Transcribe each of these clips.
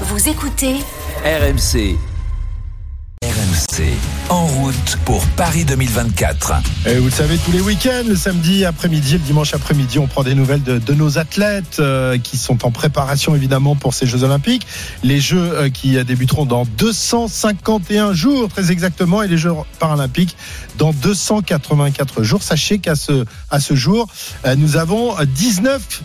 Vous écoutez RMC. RMC. En route pour Paris 2024. Et vous le savez, tous les week-ends, le samedi après-midi, le dimanche après-midi, on prend des nouvelles de, de nos athlètes euh, qui sont en préparation évidemment pour ces Jeux Olympiques. Les Jeux euh, qui débuteront dans 251 jours, très exactement, et les Jeux Paralympiques dans 284 jours. Sachez qu'à ce, à ce jour, euh, nous avons 19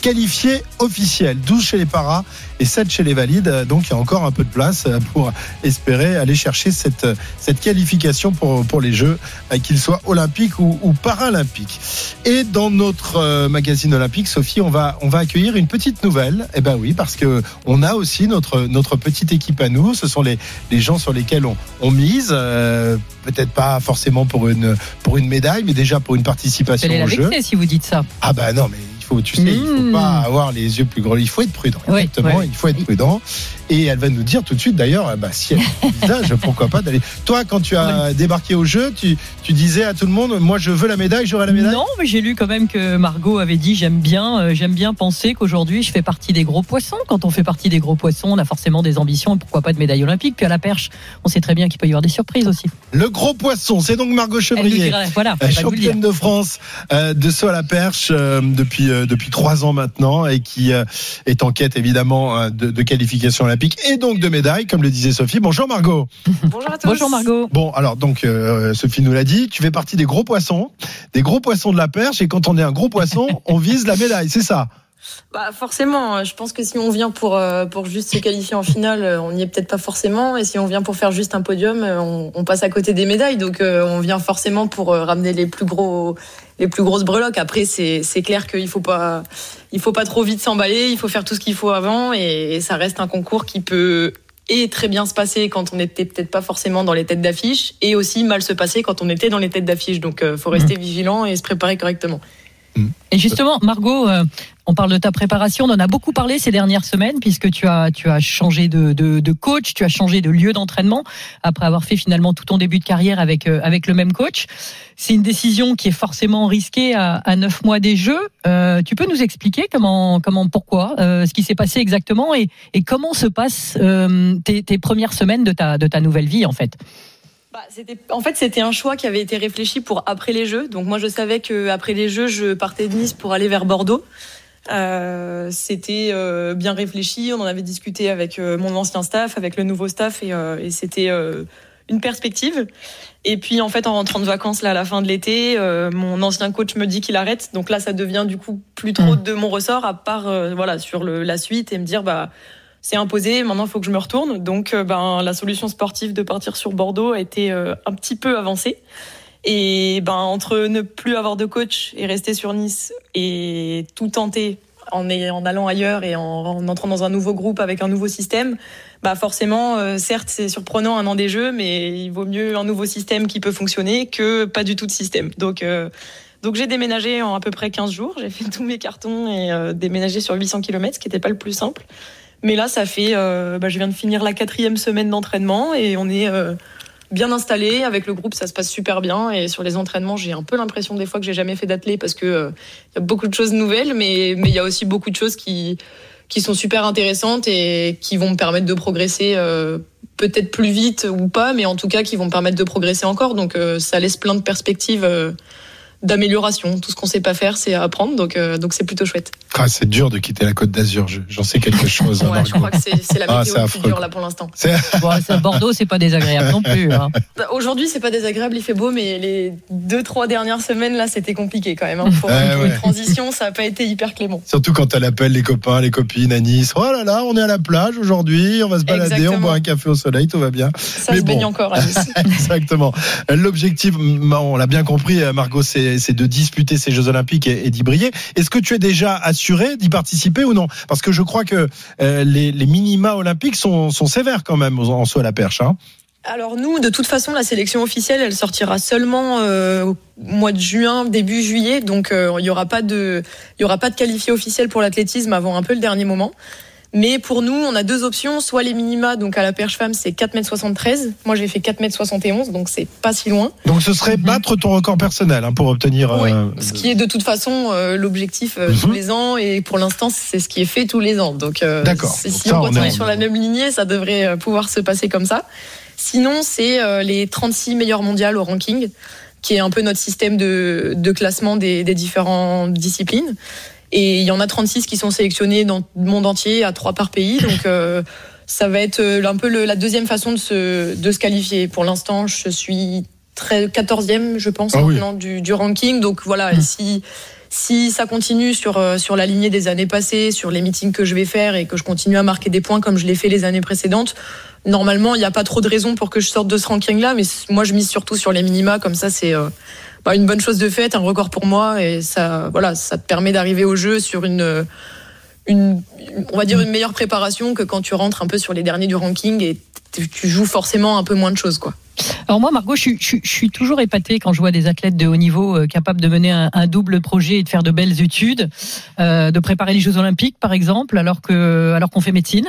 qualifiés officiels, 12 chez les paras et 7 chez les valides. Donc il y a encore un peu de place pour espérer aller chercher cette, cette qualification pour, pour les Jeux, qu'ils soient olympiques ou, ou, paralympiques. Et dans notre euh, magazine olympique, Sophie, on va, on va accueillir une petite nouvelle. Eh ben oui, parce que on a aussi notre, notre petite équipe à nous. Ce sont les, les gens sur lesquels on, on mise. Euh, Peut-être pas forcément pour une, pour une médaille, mais déjà pour une participation Jeux. vexer si vous dites ça. Ah bah non, mais faut, tu sais, il faut Mmh. pas avoir les yeux plus gros. Il faut être prudent. Oui, Exactement, ouais. il faut être prudent. Et elle va nous dire tout de suite, d'ailleurs, bah, si elle visage, pourquoi pas d'aller. Toi, quand tu as débarqué au jeu, tu, tu disais à tout le monde, moi, je veux la médaille, j'aurai la médaille? Non, mais j'ai lu quand même que Margot avait dit j'aime bien, euh, j'aime bien penser qu'aujourd'hui je fais partie des gros poissons. Quand on fait partie des gros poissons, on a forcément des ambitions et pourquoi pas de médaille olympique. Puis à la perche, on sait très bien qu'il peut y avoir des surprises aussi. Le gros poisson, c'est donc Margot Chevrier. voilà, euh, championne de France euh, de saut à la perche euh, depuis euh, depuis trois ans maintenant et qui euh, est en quête évidemment euh, de, de qualification et donc de médaille comme le disait Sophie. Bonjour Margot. Bonjour à tous. Bonjour Margot. Bon alors donc euh, Sophie nous l'a dit, tu fais partie des gros poissons, des gros poissons de la perche et quand on est un gros poisson, on vise la médaille, c'est ça? Bah forcément, je pense que si on vient pour euh, pour juste se qualifier en finale, euh, on n'y est peut-être pas forcément. Et si on vient pour faire juste un podium, euh, on, on passe à côté des médailles. Donc euh, on vient forcément pour ramener les plus gros les plus grosses breloques. Après c'est clair qu'il faut pas il faut pas trop vite s'emballer. Il faut faire tout ce qu'il faut avant et, et ça reste un concours qui peut et très bien se passer quand on n'était peut-être pas forcément dans les têtes d'affiche et aussi mal se passer quand on était dans les têtes d'affiche. Donc euh, faut rester vigilant et se préparer correctement. Et justement, Margot, euh, on parle de ta préparation. On en a beaucoup parlé ces dernières semaines puisque tu as tu as changé de, de, coach, tu as changé de lieu d'entraînement après avoir fait finalement tout ton début de carrière avec euh, avec le même coach. C'est une décision qui est forcément risquée à, neuf mois des Jeux. Euh, tu peux nous expliquer comment comment pourquoi ce qui s'est passé exactement et, et comment se passent tes, tes premières semaines de ta de ta nouvelle vie en fait? Bah, en fait, c'était un choix qui avait été réfléchi pour après les Jeux. Donc moi, je savais que après les Jeux, je partais de Nice pour aller vers Bordeaux. Euh, c'était euh, bien réfléchi. On en avait discuté avec euh, mon ancien staff, avec le nouveau staff, et, euh, et c'était euh, une perspective. Et puis en fait, en rentrant de vacances là à la fin de l'été, euh, mon ancien coach me dit qu'il arrête. Donc là, ça devient du coup plus trop Mm. de mon ressort, à part euh, voilà sur le, la suite et me dire bah c'est imposé. Maintenant, il faut que je me retourne. Donc, euh, ben, la solution sportive de partir sur Bordeaux a été euh, un petit peu avancée. Et ben, entre ne plus avoir de coach et rester sur Nice et tout tenter en, allant ailleurs et en, en entrant dans un nouveau groupe avec un nouveau système, bah forcément, euh, certes, c'est surprenant un an des jeux, mais il vaut mieux un nouveau système qui peut fonctionner que pas du tout de système. Donc, donc j'ai déménagé en à peu près 15 jours. J'ai fait tous mes cartons et déménagé sur 800 km, ce qui n'était pas le plus simple. Mais là, ça fait, euh, bah, je viens de finir la quatrième semaine d'entraînement et on est euh, bien installé avec le groupe. Ça se passe super bien et sur les entraînements, j'ai un peu l'impression des fois que j'ai jamais fait d'athlé parce que euh, il y a beaucoup de choses nouvelles, mais mais il y a aussi beaucoup de choses qui qui sont super intéressantes et qui vont me permettre de progresser. euh, Peut-être plus vite ou pas, mais en tout cas qui vont me permettre de progresser encore. Donc euh, ça laisse plein de perspectives euh, d'amélioration. Tout ce qu'on sait pas faire, c'est apprendre. Donc euh, donc c'est plutôt chouette. Ah, c'est dur de quitter la Côte d'Azur, je- j'en sais quelque chose. hein, Ouais, je crois que c'est la Ah, météo qui dure quoi. là pour l'instant. C'est- Bon, Bordeaux, c'est pas désagréable non plus. hein. Bah, Aujourd'hui, c'est pas désagréable, il fait beau, mais les deux, trois dernières semaines, là, c'était compliqué quand même. hein. Pour, Ouais, pour ouais. une transition, ça a pas été hyper clément. Surtout quand elle appelle les copains, les copines à Nice. Oh là là, on est à la plage aujourd'hui, on va se balader, on boit un café au soleil, tout va bien. Ça Mais se baigne encore à Nice. Exactement. L'objectif, on l'a bien compris, euh, Margot, c'est c'est de disputer ces Jeux Olympiques et, d'y briller. Est-ce que tu es déjà assuré d'y participer ou non? Parce que je crois que euh, les, minima olympiques sont, sévères quand même en saut à la perche. Hein. Alors nous, de toute façon, la sélection officielle, elle sortira seulement euh, au mois de juin, début juillet. Donc euh, il y aura pas de, il y aura pas de qualifié officiel pour l'athlétisme avant un peu le dernier moment. Mais pour nous, on a deux options. Soit les minima, donc à la perche femme, c'est 4m73. Moi, j'ai fait 4m71, donc c'est pas si loin. Donc ce serait Mhm. battre ton record personnel hein, pour obtenir. Oui, euh, ce qui est de toute façon euh, l'objectif euh, Mhm. tous les ans et pour l'instant c'est ce qui est fait tous les ans. Donc euh, D'accord. si ça, on on continue est sur la même lignée, ça devrait pouvoir se passer comme ça. Sinon, c'est les 36 meilleurs mondiales au ranking, qui est un peu notre système de, de classement des, des différentes disciplines. Et il y en a 36 qui sont sélectionnés dans le monde entier, à trois par pays. Donc euh, ça va être euh, un peu le- la deuxième façon de se, de se qualifier. Pour l'instant, je suis très 14e, je pense, Ah oui. maintenant du, du ranking. Donc voilà, et si si ça continue sur euh, sur la lignée des années passées, sur les meetings que je vais faire et que je continue à marquer des points comme je l'ai fait les années précédentes, normalement il n'y a pas trop de raisons pour que je sorte de ce ranking-là. Mais moi je mise surtout sur les minima, comme ça c'est euh, bah, une bonne chose de fait, un record pour moi et ça voilà ça te permet d'arriver au jeu sur une une on va dire une meilleure préparation que quand tu rentres un peu sur les derniers du ranking et tu joues forcément un peu moins de choses quoi. Alors moi, Margot, je, suis- je suis- je suis toujours épatée quand je vois des athlètes de haut niveau euh, capables de mener un, un double projet et de faire de belles études, euh, de préparer les Jeux Olympiques, par exemple, alors que alors qu'on fait médecine,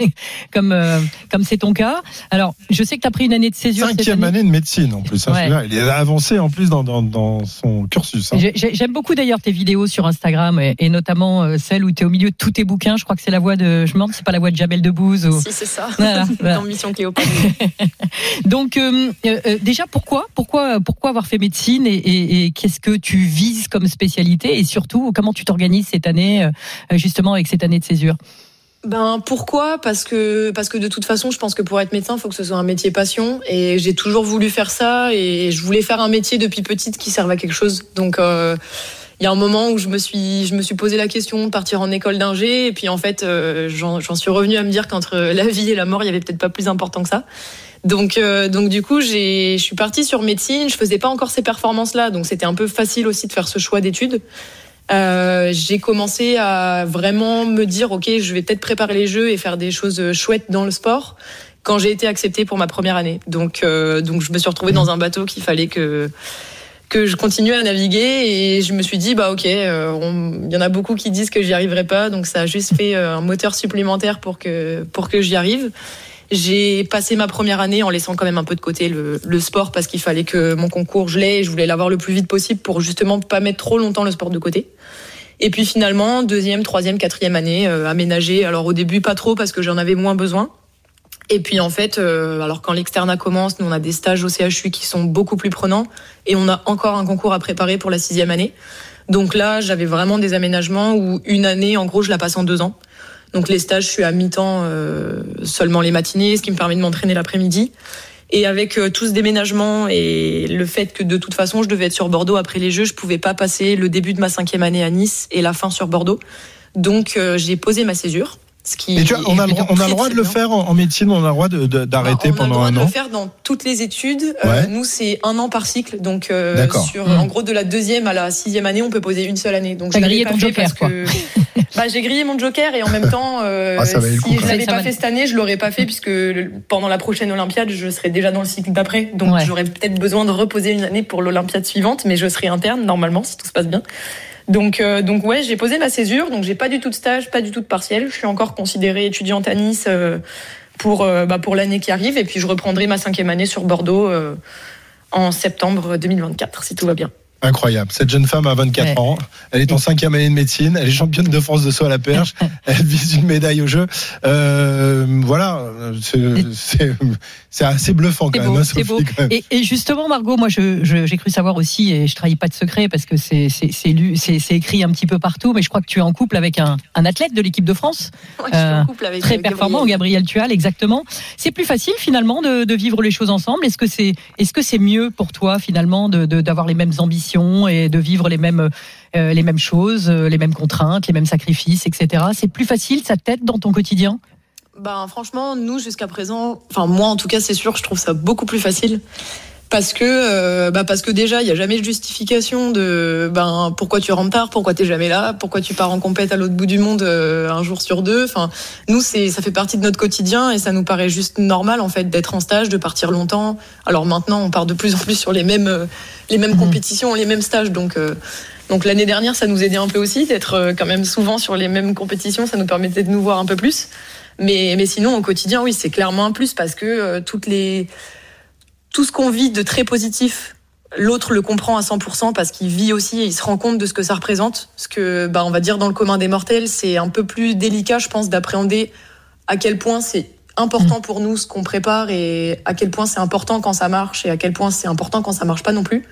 comme euh, comme c'est ton cas. Alors, je sais que tu as pris une année de césure cette Cinquième année. année de médecine en plus. hein, Ouais. Il est avancé en plus dans, dans, dans son cursus. hein. J'ai- j'ai- J'aime beaucoup d'ailleurs tes vidéos sur Instagram et, et notamment euh, celle où tu es au milieu de tous tes bouquins. Je crois que c'est la voix de, je me demande, si c'est pas la voix de Jamel Debbouze. Ou... Si c'est ça. Voilà, voilà. Dans Mission Cléopâtre. Donc euh, euh, déjà pourquoi pourquoi pourquoi avoir fait médecine et, et- et qu'est-ce que tu vises comme spécialité et surtout comment tu t'organises cette année euh, justement avec cette année de césure? Ben pourquoi? Parce que parce que de toute façon, je pense que pour être médecin, il faut que ce soit un métier passion et j'ai toujours voulu faire ça et je voulais faire un métier depuis petite qui serve à quelque chose. Donc euh, il y a un moment où je me suis je me suis posé la question de partir en école d'ingé et puis en fait euh, j'en j'en suis revenue à me dire qu'entre la vie et la mort, il y avait peut-être pas plus important que ça. Donc euh, donc du coup, j'ai je suis partie sur médecine, je faisais pas encore ces performances là, donc c'était un peu facile aussi de faire ce choix d'études. Euh, j'ai commencé à vraiment me dire ok je vais peut-être préparer les jeux et faire des choses chouettes dans le sport quand j'ai été acceptée pour ma première année donc euh, donc je me suis retrouvée dans un bateau qu'il fallait que que je continue à naviguer et je me suis dit bah ok euh, il y en a beaucoup qui disent que j'y arriverai pas donc ça a juste fait euh, un moteur supplémentaire pour que pour que j'y arrive j'ai passé ma première année en laissant quand même un peu de côté le, le sport parce qu'il fallait que mon concours je l'ai et je voulais l'avoir le plus vite possible pour justement pas mettre trop longtemps le sport de côté. Et puis finalement, deuxième, troisième, quatrième année, euh, aménagé. Alors au début, pas trop parce que j'en avais moins besoin. Et puis en fait, euh, alors quand l'externat commence, nous on a des stages au CHU qui sont beaucoup plus prenants et on a encore un concours à préparer pour la sixième année. Donc là, j'avais vraiment des aménagements où une année, en gros, je la passe en deux ans. Donc les stages, je suis à mi-temps euh, seulement les matinées, ce qui me permet de m'entraîner l'après-midi. Et avec euh, tout ce déménagement et le fait que de toute façon je devais être sur Bordeaux après les Jeux, je pouvais pas passer le début de ma cinquième année à Nice et la fin sur Bordeaux. Donc euh, j'ai posé ma césure. Ce qui Et tu vois, on a, le droit- on a très, le droit très de le faire en, en médecine, on a le droit de- d'arrêter Bah, on a le pendant droit un de an. le faire dans toutes les études. Euh, nous, c'est un an par cycle. Donc, euh, D'accord. sur, Mm. en gros, de la deuxième à la sixième année, on peut poser une seule année. Donc, l'avais grillé ton joker, parce que bah, j'ai grillé mon joker et en même temps, euh, Ah, ça coup, si quand je l'avais pas fait cette année, je l'aurais pas fait puisque le- pendant la prochaine Olympiade, je serais déjà dans le cycle d'après. Donc, Ouais. j'aurais peut-être besoin de reposer une année pour l'Olympiade suivante, mais je serai interne normalement si tout se passe bien. Donc, euh, donc ouais, j'ai posé ma césure. Donc, j'ai pas du tout de stage, pas du tout de partiel. Je suis encore considérée étudiante à Nice euh, pour euh, bah, pour l'année qui arrive. Et puis, je reprendrai ma cinquième année sur Bordeaux euh, en septembre 2024, si tout va bien. Incroyable. Cette jeune femme a 24 Ouais. ans. Elle est en cinquième année de médecine. Elle est championne de France de saut à la perche. Elle vise une médaille au jeu. Euh, voilà. C'est- assez bluffant quand C'est même, hein, Sophie, beau. quand même. Et, et justement, Margot, moi, je- je- j'ai cru savoir aussi, et je trahis pas de secret parce que c'est écrit un petit peu partout, mais je crois que tu es en couple avec un, un athlète de l'équipe de France, Ouais, je suis Euh, en couple avec très performant, Gabriel. Tual, exactement. C'est plus facile finalement de, de vivre les choses ensemble? Est-ce que c'est mieux pour toi finalement de de- d'avoir les mêmes ambitions et de vivre les mêmes euh, les mêmes choses, euh, les mêmes contraintes, les mêmes sacrifices, etc. C'est plus facile, ça t'aide dans ton quotidien? Ben franchement, nous jusqu'à présent, enfin moi en tout cas c'est sûr, je trouve ça beaucoup plus facile parce que euh, bah parce que déjà il y a jamais de justification de ben pourquoi tu rentres tard, pourquoi t'es jamais là, pourquoi tu pars en compète à l'autre bout du monde euh, un jour sur deux. Enfin nous c'est ça fait partie de notre quotidien et ça nous paraît juste normal en fait d'être en stage, de partir longtemps. Alors maintenant on part de plus en plus sur les mêmes euh, les mêmes Mhm. compétitions, les mêmes stages donc. euh, Donc l'année dernière, ça nous aidait un peu aussi d'être quand même souvent sur les mêmes compétitions. Ça nous permettait de nous voir un peu plus. Mais, mais sinon, au quotidien, oui, c'est clairement un plus parce que toutes les, tout ce qu'on vit de très positif L'autre le comprend à 100% parce qu'il vit aussi et il se rend compte de ce que ça représente. Ce que, bah, on va dire dans le commun des mortels, c'est un peu plus délicat, je pense, d'appréhender à quel point c'est important mm. pour nous ce qu'on prépare et à quel point c'est important quand ça marche et à quel point c'est important quand ça marche pas non plus.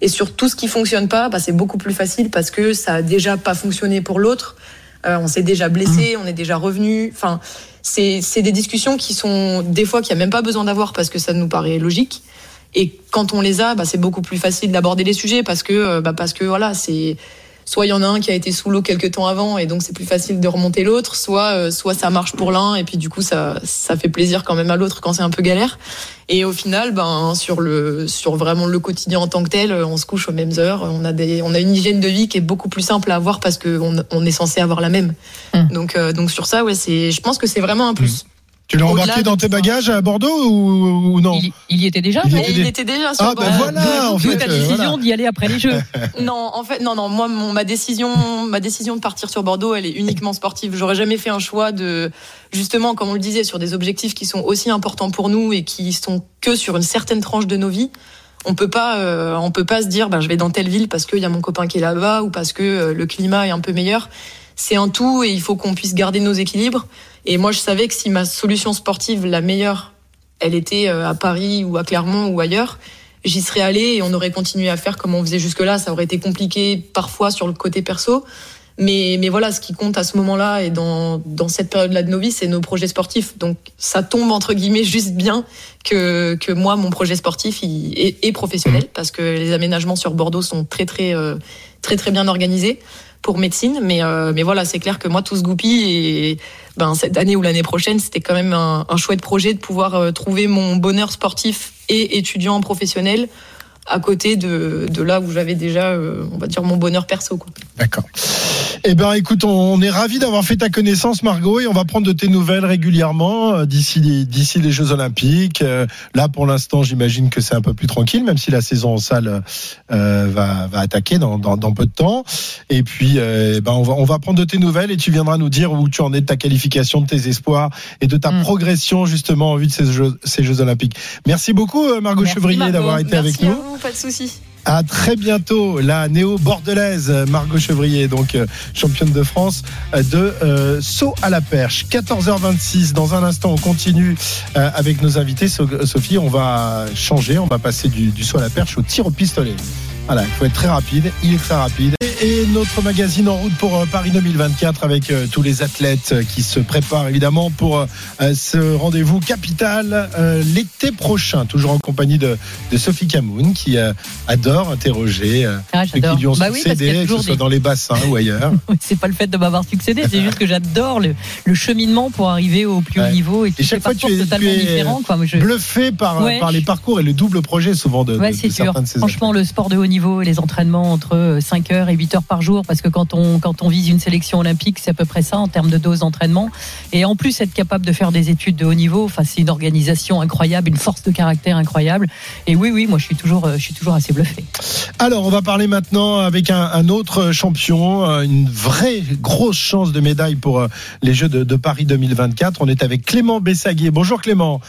Et sur tout ce qui fonctionne pas, bah, c'est beaucoup plus facile parce que ça a déjà pas fonctionné pour l'autre. Euh, on s'est déjà blessé, mm. on est déjà revenu. Enfin, c'est des discussions qui sont des fois qu'il n'y a même pas besoin d'avoir parce que ça nous paraît logique. Et quand on les a, bah, c'est beaucoup plus facile d'aborder les sujets parce que, euh, bah, parce que voilà, c'est soit il y en a un qui a été sous l'eau quelques temps avant et donc c'est plus facile de remonter l'autre, soit euh, soit ça marche pour l'un et puis du coup ça ça fait plaisir quand même à l'autre quand c'est un peu galère. Et au final, ben sur le sur vraiment le quotidien en tant que tel, on se couche aux mêmes heures, on a des on a une hygiène de vie qui est beaucoup plus simple à avoir parce que on, est censé avoir la même. Mmh. Donc euh, donc sur ça ouais, c'est je pense que c'est vraiment un plus. Mmh. Tu l'as embarqué dans tes bagages à Bordeaux ou, non il, y était déjà. Il, il était déjà. Sur ah ben voilà. En fait, ta décision d'y aller après les Jeux. non, en fait, non, non. Moi, ma décision, ma décision de partir sur Bordeaux, elle est uniquement sportive. J'aurais jamais fait un choix de, justement, comme on le disait, sur des objectifs qui sont aussi importants pour nous et qui sont que sur une certaine tranche de nos vies on peut pas euh, on peut pas se dire ben je vais dans telle ville parce qu'il y a mon copain qui est là-bas ou parce que euh, le climat est un peu meilleur c'est un tout et il faut qu'on puisse garder nos équilibres. Et moi, je savais que si ma solution sportive, la meilleure, elle était euh, à Paris ou à Clermont ou ailleurs, j'y serais allée et on aurait continué à faire comme on faisait jusque-là. Ça aurait été compliqué parfois sur le côté perso. Mais, mais voilà, ce qui compte à ce moment-là et dans, dans cette période-là de nos vies, c'est nos projets sportifs. Donc ça tombe entre guillemets juste bien que, que moi, mon projet sportif est, professionnel parce que les aménagements sur Bordeaux sont très très euh, très très bien organisés pour médecine. Mais, euh, mais voilà, c'est clair que moi, tout se goupille. Et ben, cette année ou l'année prochaine, c'était quand même un, chouette projet de pouvoir euh, trouver mon bonheur sportif et étudiant professionnel à côté de, de là où j'avais déjà, euh, on va dire, mon bonheur perso. D'accord. Eh ben, écoute, on est ravi d'avoir fait ta connaissance, Margot, et on va prendre de tes nouvelles régulièrement euh, d'ici les, d'ici les Jeux Olympiques. Euh, là, pour l'instant, j'imagine que c'est un peu plus tranquille, même si la saison en salle euh, va, va attaquer dans, dans, dans, peu de temps. Et puis, eh ben, on va, on va prendre de tes nouvelles et tu viendras nous dire où tu en es de ta qualification, de tes espoirs et de ta mm. progression justement en vue de ces Jeux, ces Jeux Olympiques. Merci beaucoup, Margot Chevrier, d'avoir été avec nous. pas de souci. À très bientôt, la néo-bordelaise Margot Chevrier, donc euh, championne de France euh, de euh, saut à la perche. 14h26, dans un instant, on continue avec nos invités. Sophie, on va changer, on va passer du saut à la perche au tir au pistolet. Voilà, il faut être très rapide. Il est très rapide. Et notre magazine en route pour euh, Paris 2024 avec euh, tous les athlètes euh, qui se préparent évidemment pour ce rendez-vous capital l'été prochain. Toujours en compagnie de, Sophie Camoun qui adore interroger ah, ceux qui lui ont bah succédé, que ce soit dans les bassins ou ailleurs. c'est pas le fait de m'avoir succédé, c'est juste que j'adore le, cheminement pour arriver au plus haut niveau. Et, et chaque fois, tu es, totalement différent, bluffé par, par les parcours et le double projet souvent de, ouais, de, de Franchement, le sport de haut niveau et les entraînements entre 5h et 8h par jour, parce que quand on, quand on vise une sélection olympique, c'est à peu près ça en termes de dose d'entraînement. Et en plus, être capable de faire des études de haut niveau, enfin, c'est une organisation incroyable, une force de caractère incroyable. Et oui, oui, moi, je suis toujours, je suis toujours assez bluffé. Alors, on va parler maintenant avec un, autre champion, euh, une vraie grosse chance de médaille pour euh, les Jeux de, de Paris 2024. On est avec Clément Bessaguier. Bonjour Clément.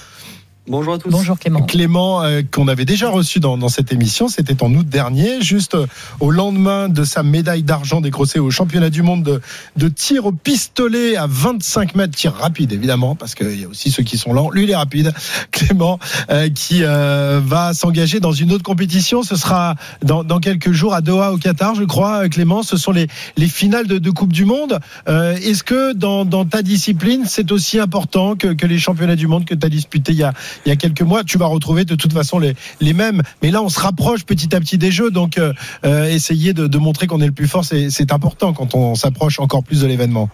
Bonjour à tous. Bonjour Clément. Clément, euh, qu'on avait déjà reçu dans, dans cette émission, c'était en août dernier, juste euh, au lendemain de sa médaille d'argent décrochée au championnat du monde de, de, tir au pistolet à 25 mètres, tir rapide évidemment, parce qu'il y a aussi ceux qui sont lents. Lui, il est rapide. Clément, euh, qui va s'engager dans une autre compétition. Ce sera dans, dans, quelques jours à Doha au Qatar, je crois. Clément, ce sont les, les finales de, de Coupe du Monde. Est-ce que dans, dans ta discipline, c'est aussi important que, que les championnats du monde que tu as disputé il y a il y a quelques mois. Tu vas retrouver de toute façon les, les mêmes. Mais là, on se rapproche petit à petit des jeux. Donc, euh, euh, essayer de, montrer qu'on est le plus fort, c'est important quand on s'approche encore plus de l'événement.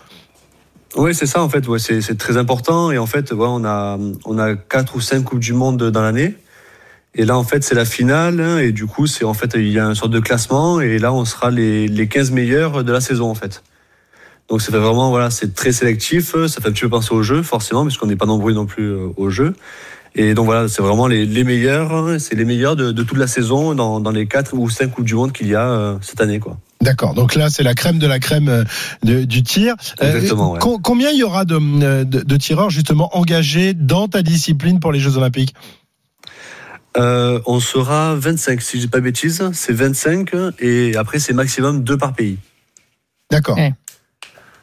Oui, c'est ça en fait. Ouais, c'est très important. Et en fait, on a on a quatre ou cinq coupes du monde dans l'année. Et là, en fait, c'est la finale. Hein, et du coup, c'est en fait, il y a une sorte de classement. Et là, on sera les, les 15 meilleurs de la saison, en fait. Donc, ça fait vraiment, voilà, c'est très sélectif. Ça fait un petit peu penser au jeu, forcément, puisqu'on n'est pas nombreux non plus euh, au jeu. Et donc voilà, c'est vraiment les, les meilleurs, c'est les meilleurs de, de, toute la saison dans, dans, les quatre ou cinq coups du monde qu'il y a euh, cette année, quoi. D'accord. Donc là, c'est la crème de la crème euh, de- du tir. Euh, Exactement, ouais. combien il y aura de, de- de tireurs justement engagés dans ta discipline pour les Jeux Olympiques? Euh, on sera 25, si je dis pas de bêtises. C'est 25 et après c'est maximum deux par pays. D'accord. Ouais.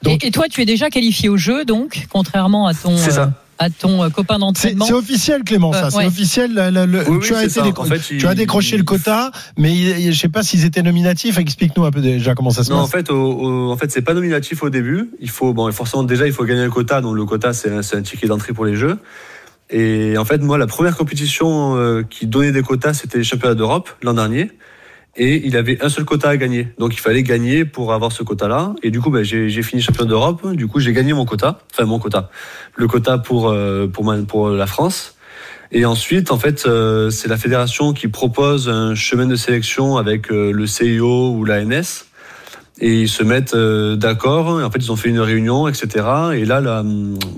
Donc- et, et toi, tu es déjà qualifié au jeu, donc, contrairement à ton, C'est ça. À ton euh, copain C'est d'entraînement. c'est officiel, Clément, ça. Euh, C'est ouais. officiel. le- le- le- Oui, oui, tu, as c'est été ça. décro- En fait, tu as il- décroché le quota, mais il- il- je sais pas s'ils étaient nominatifs. Explique-nous un peu déjà comment ça se Non, en passe. fait, au, au- en fait, c'est pas nominatif au début. Il faut, bon, forcément, déjà, il faut gagner un quota. Donc, le quota, c'est un, c'est un ticket d'entrée pour les Jeux. Et en fait, moi, la première compétition euh, qui donnait des quotas, c'était les championnats d'Europe l'an dernier. Et il avait un seul quota à gagner. Donc, il fallait gagner pour avoir ce quota-là. Et du coup, ben, j'ai fini champion d'Europe. Du coup, j'ai gagné mon quota. Enfin, mon quota. Le quota pour, euh, pour, ma- pour la France. Et ensuite, en fait, euh, c'est la fédération qui propose un chemin de sélection avec euh, le CIO ou l'ANS. Et ils se mettent euh, d'accord. Et En fait, ils ont fait une réunion, etc. Et là, là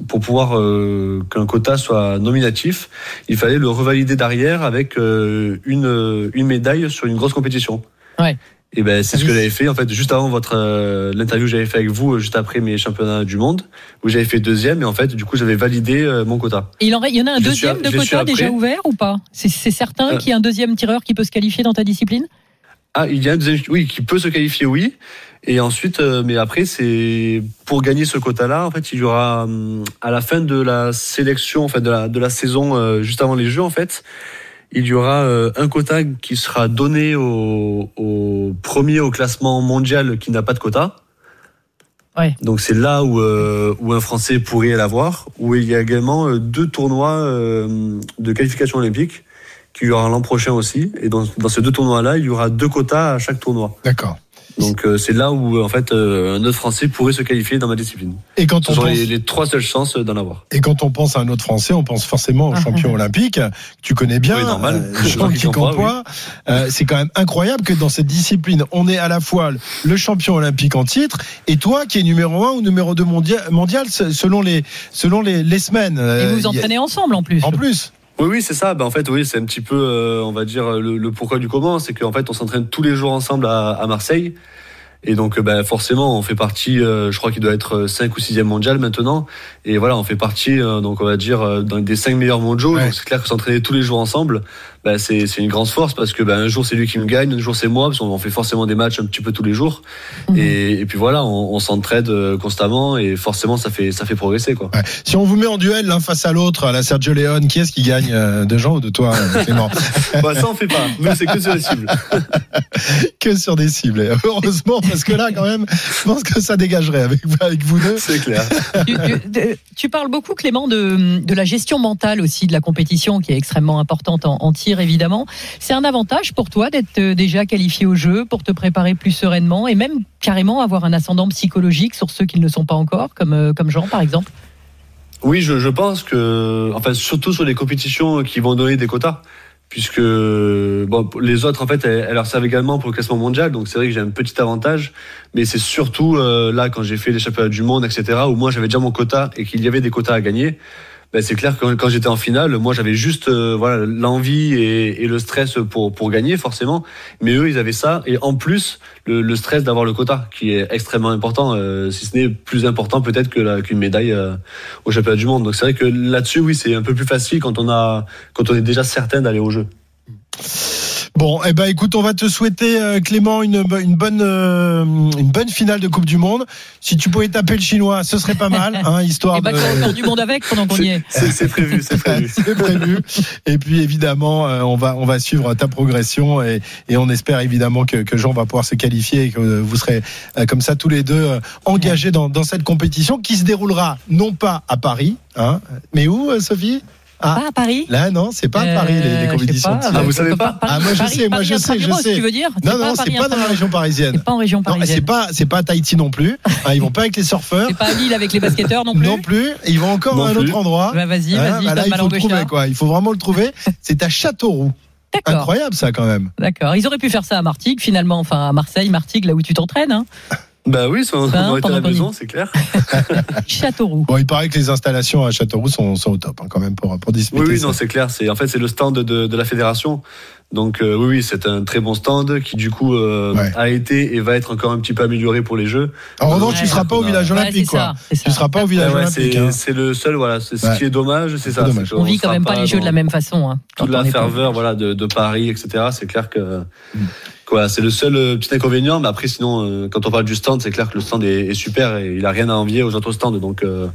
pour pouvoir euh, qu'un quota soit nominatif, il fallait le revalider derrière avec euh, une, une médaille sur une grosse compétition. Ouais. Et ben, c'est ce que j'avais fait en fait juste avant votre euh, l'interview que j'avais fait avec vous euh, juste après mes championnats du monde où j'avais fait deuxième et en fait du coup j'avais validé euh, mon quota. Et il, en, il y en a un Je deuxième suis- de quota déjà ouvert ou pas? C'est c'est certain Euh. qu'il y a un deuxième tireur qui peut se qualifier dans ta discipline? Ah, il y a un deuxième, oui, qui peut se qualifier, oui. Et ensuite, euh, mais après, c'est pour gagner ce quota-là, en fait, il y aura hum, à la fin de la sélection, en fait, de la, de la saison, euh, juste avant les Jeux, en fait, il y aura euh, un quota qui sera donné au, au premier au classement mondial qui n'a pas de quota. Ouais. Donc c'est là où, euh, où un Français pourrait l'avoir, où il y a également deux tournois euh, de qualification olympique qui y aura l'an prochain aussi. Et dans, dans ces deux tournois-là, il y aura deux quotas à chaque tournoi. D'accord. Donc euh, c'est là où en fait euh, un autre Français pourrait se qualifier dans ma discipline. Et quand Ce on sont pense, les, les trois seules chances d'en avoir. et quand on pense à un autre Français, on pense forcément au Ah, champion ah. olympique. que Tu connais bien, Oui, normal. euh. Euh, c'est quand même incroyable que dans cette discipline, on est à la fois le champion olympique en titre et toi qui es numéro un ou numéro 2 mondial, mondial selon les selon les, les semaines. Et Euh, vous vous a- entraînez ensemble en plus en plus. Oui, oui, c'est ça. Ben, en fait, oui, c'est un petit peu, euh, on va dire, le, le pourquoi du comment. C'est qu'en fait, on s'entraîne tous les jours ensemble à, à Marseille. Et donc, euh, ben, forcément, on fait partie, euh, je crois qu'il doit être 5 ou 6e mondial maintenant. Et voilà, on fait partie, euh, donc on va dire, euh, dans des 5 meilleurs mondiaux. Ouais. Donc c'est clair que s'entraîner tous les jours ensemble, ben, c'est c'est une grande force parce que ben, un jour c'est lui qui me gagne, un jour c'est moi, parce qu'on fait forcément des matchs un petit peu tous les jours. Mhm. Et, et puis voilà, on, on s'entraide euh, constamment et forcément ça fait, ça fait progresser. Quoi. Ouais. Si on vous met en duel l'un face à l'autre, à la Sergio Leone, qui est-ce qui gagne euh, de Jean ou de toi, euh, Clément Bah, ça on fait pas, nous c'est que sur les cibles. Que sur des cibles. Et Heureusement, parce que là, quand même, je pense que ça dégagerait avec, avec vous deux. C'est clair. tu, tu- de- tu parles beaucoup, Clément, de, de la gestion mentale aussi de la compétition, qui est extrêmement importante en, en tir, évidemment. C'est un avantage pour toi d'être euh, déjà qualifié au jeu, pour te préparer plus sereinement, et même carrément avoir un ascendant psychologique sur ceux qui ne le sont pas encore, comme, euh, comme Jean, par exemple. Oui, je, pense que, enfin, surtout sur les compétitions qui vont donner des quotas, puisque les autres, en fait, elles, elles leur servent également pour le classement mondial. Donc c'est vrai que j'ai un petit avantage, mais c'est surtout euh, là quand j'ai fait les championnats du monde, etc., où moi j'avais déjà mon quota et qu'il y avait des quotas à gagner. Ben, c'est clair que quand, j'étais en finale, moi j'avais juste euh, voilà l'envie et, et le stress pour pour gagner forcément, mais eux ils avaient ça et en plus le, le stress d'avoir le quota qui est extrêmement important, euh, si ce n'est plus important peut-être que qu'une médaille euh, au championnat du monde. Donc c'est vrai que là-dessus oui c'est un peu plus facile quand on a quand on est déjà certain d'aller au jeu. Bon, eh ben, écoute, on va te souhaiter, euh, Clément, une, une bonne, euh, une bonne finale de Coupe du Monde. Si tu pouvais taper le chinois, ce serait pas mal, hein, histoire Et de. encore du monde avec pendant qu'on y est. C'est prévu, c'est prévu. C'est prévu. Et puis évidemment, euh, on va on va suivre ta progression et, et on espère évidemment que, que Jean va pouvoir se qualifier et que vous serez euh, comme ça tous les deux euh, engagés dans, dans cette compétition qui se déroulera non pas à Paris, hein, mais où, Sophie? Ah, Pas à Paris là non, c'est pas à Paris les, les Euh, compétitions. pas. Ah, vous savez pas Ah, moi, je Paris- sais, moi, je sais, je sais. Tu veux dire Non non, c'est pas dans la région parisienne. C'est pas en région parisienne. c'est pas c'est pas à Tahiti non plus. Hein, ils vont pas avec les surfeurs C'est pas à Lille avec les basketteurs non plus. non plus. Ils vont encore à un autre endroit. Bah, vas-y, Hein, vas-y, bah là, il faut le trouver quoi. Il faut vraiment le trouver. C'est à Châteauroux. D'accord. Incroyable ça quand même. D'accord. Ils auraient pu faire ça à Martigues, finalement, enfin à Marseille, Martigues, là où tu t'entraînes. Hein. Bah oui, ça, on Ben, aurait été à la maison, c'est clair. Châteauroux. Bon, il paraît que les installations à Châteauroux sont, sont au top hein, quand même pour, pour disputer. Oui, oui, ça. non, c'est clair. C'est en fait c'est le stand de, de la fédération. Donc euh, oui, oui, c'est un très bon stand qui du coup euh, Ouais. a été et va être encore un petit peu amélioré pour les Jeux. En revanche, Ouais. tu seras pas au village olympique, c'est quoi. ça, Tu seras pas au village Ouais, olympique. c'est hein. le seul, voilà. C'est ce Ouais. qui est dommage, c'est ça. dommage. On qu'on vit quand même pas les jeux de la même façon. Hein, Toute on la ferveur, voilà, de, de Paris, etc. C'est clair que Mm. Voilà, c'est le seul euh, petit inconvénient, mais après sinon, euh, quand on parle du stand, c'est clair que le stand est, est super et il a rien à envier aux autres stands, donc euh,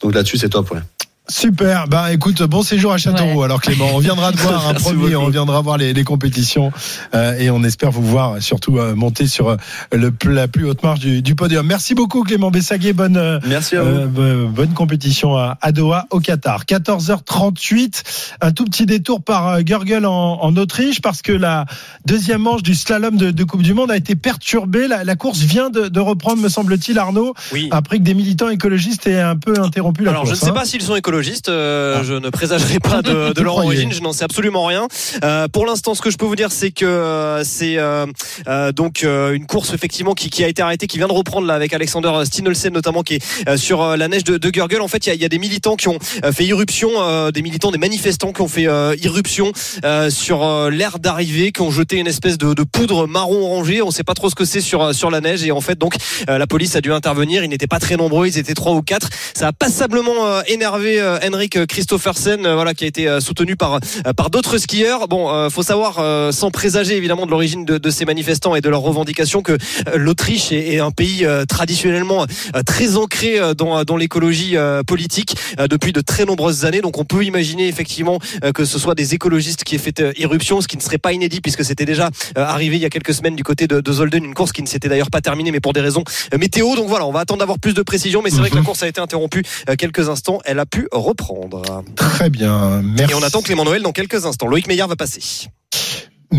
donc là-dessus c'est top, ouais. Super. Bah écoute, bon séjour à Châteauroux. Ouais. Alors Clément, on viendra te voir un Merci premier, on viendra voir les, les compétitions euh, et on espère vous voir surtout euh, monter sur euh, le, la plus haute marche du, du podium. Merci beaucoup Clément Bessaguet. Bonne euh, Merci à vous. euh, bo- bonne compétition à, à Doha au Qatar. 14h38. Un tout petit détour par euh, Görgel en, en Autriche parce que la deuxième manche du slalom de, de Coupe du Monde a été perturbée. La, la course vient de, de reprendre, me semble-t-il, Arnaud, Oui. après que des militants écologistes aient un peu interrompu la Alors course. je ne sais hein. pas s'ils sont écologistes, euh, Ah. je ne présagerai pas de, de leur origine, je n'en sais absolument rien. Euh, pour l'instant, ce que je peux vous dire, c'est que euh, c'est euh, euh, donc euh, une course effectivement qui, qui a été arrêtée, qui vient de reprendre là avec Alexander Stinolsen notamment, qui est euh, sur la neige de, de Gurgel. En fait, il y y a des militants qui ont fait irruption, euh, des militants, des manifestants qui ont fait euh, irruption euh, sur l'aire d'arrivée, qui ont jeté une espèce de, de poudre marron orangé. On ne sait pas trop ce que c'est sur sur la neige et en fait donc euh, la police a dû intervenir. Ils n'étaient pas très nombreux, ils étaient trois ou quatre. Ça a passablement euh, énervé euh, Henrik Christophersen, euh, voilà, qui a été euh, soutenu par euh, par d'autres skieurs. Bon, euh, faut savoir, euh, sans présager évidemment de l'origine de, de ces manifestants et de leurs revendications, que euh, l'Autriche est, est un pays euh, traditionnellement euh, très ancré euh, dans dans l'écologie euh, politique euh, depuis de très nombreuses années. Donc, on peut imaginer effectivement euh, que ce soit des écologistes qui aient fait euh, irruption, ce qui ne serait pas inédit puisque c'était déjà euh, arrivé il y a quelques semaines du côté de, de Zolden, une course qui ne s'était d'ailleurs pas terminée, mais pour des raisons euh, météo. Donc voilà, on va attendre d'avoir plus de précision, mais c'est vrai que la course a été interrompue euh, quelques instants. Elle a pu reprendre. Très bien. Merci. Et on attend Clément Noël dans quelques instants. Loïc Meillard va passer.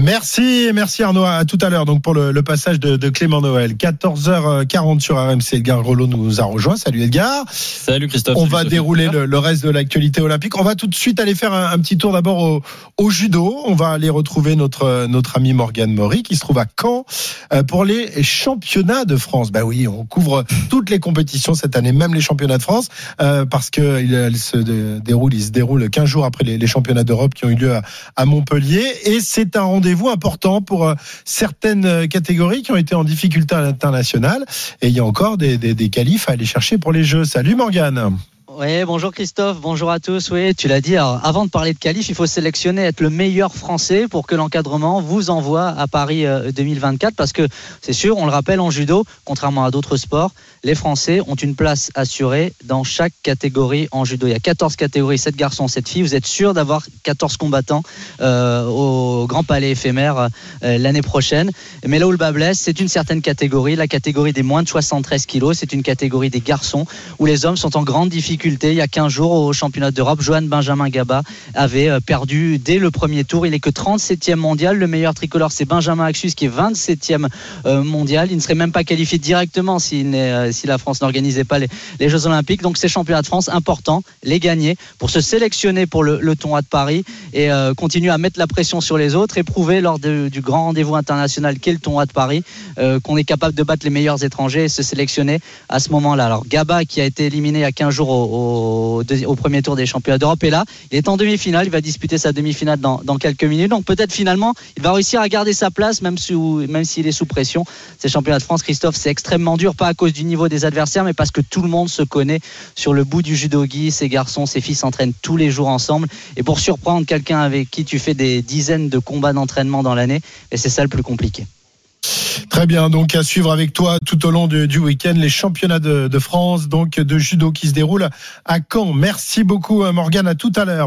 Merci, merci Arnaud. À tout à l'heure donc pour le, le passage de, de Clément Noël. 14h40 sur RMC. Edgar Rollo nous a rejoint. Salut Edgar. Salut Christophe. On Salut va Sophie. dérouler le, le reste de l'actualité olympique. On va tout de suite aller faire un, un petit tour d'abord au, au judo. On va aller retrouver notre notre ami Morgane Maury qui se trouve à Caen euh, pour les championnats de France. Bah oui, on couvre toutes les compétitions cette année, même les championnats de France, euh, parce que il, elle se dé- déroule, il se déroule 15 jours après les, les championnats d'Europe qui ont eu lieu à, à Montpellier, et c'est un rendez-vous important pour euh, certaines euh, catégories qui ont été en difficulté à l'international. Et il y a encore des, des, des qualifs à aller chercher pour les Jeux. Salut Morgane. Oui, bonjour Christophe, bonjour à tous. Oui, tu l'as dit. Alors, avant de parler de qualif, il faut sélectionner, être le meilleur français pour que l'encadrement vous envoie à Paris euh, 2024. Parce que c'est sûr, on le rappelle en judo, contrairement à d'autres sports, les Français ont une place assurée dans chaque catégorie en judo. Il y a 14 catégories, 7 garçons, 7 filles. Vous êtes sûr d'avoir 14 combattants euh, au Grand Palais éphémère euh, l'année prochaine. Mais là où le bas blesse, c'est une certaine catégorie, la catégorie des moins de 73 kilos. C'est une catégorie des garçons où les hommes sont en grande difficulté. Il y a 15 jours au championnat d'Europe, Johan Benjamin Gaba avait euh, perdu dès le premier tour. Il est que 37e mondial. Le meilleur tricolore, c'est Benjamin Axus qui est 27e euh, mondial. Il ne serait même pas qualifié directement euh, si la France n'organisait pas les, Jeux Olympiques. Donc ces championnats de France, importants, les gagner pour se sélectionner pour le, tournoi de Paris et continuer à mettre la pression sur les autres et prouver lors du grand rendez-vous international qu'est le tournoi de Paris qu'on est capable de battre les meilleurs étrangers et se sélectionner à ce moment-là. Alors Gaba qui a été éliminé il y a 15 jours au, au, premier tour des championnats d'Europe est là. Il est en demi-finale, il va disputer sa demi-finale dans, quelques minutes. Donc peut-être finalement il va réussir à garder sa place même, même s'il est sous pression. Ces championnats de France, Christophe, c'est extrêmement dur, pas à cause du niveau des adversaires, mais parce que tout le monde se connaît sur le bout du judogi. Ces garçons, ces filles s'entraînent tous les jours ensemble. Et pour surprendre quelqu'un avec qui tu fais des dizaines de combats d'entraînement dans l'année, et c'est ça le plus compliqué. Très bien, donc à suivre avec toi tout au long du week-end les championnats de, France, donc de judo qui se déroulent à Caen. Merci beaucoup Morgane, à tout à l'heure.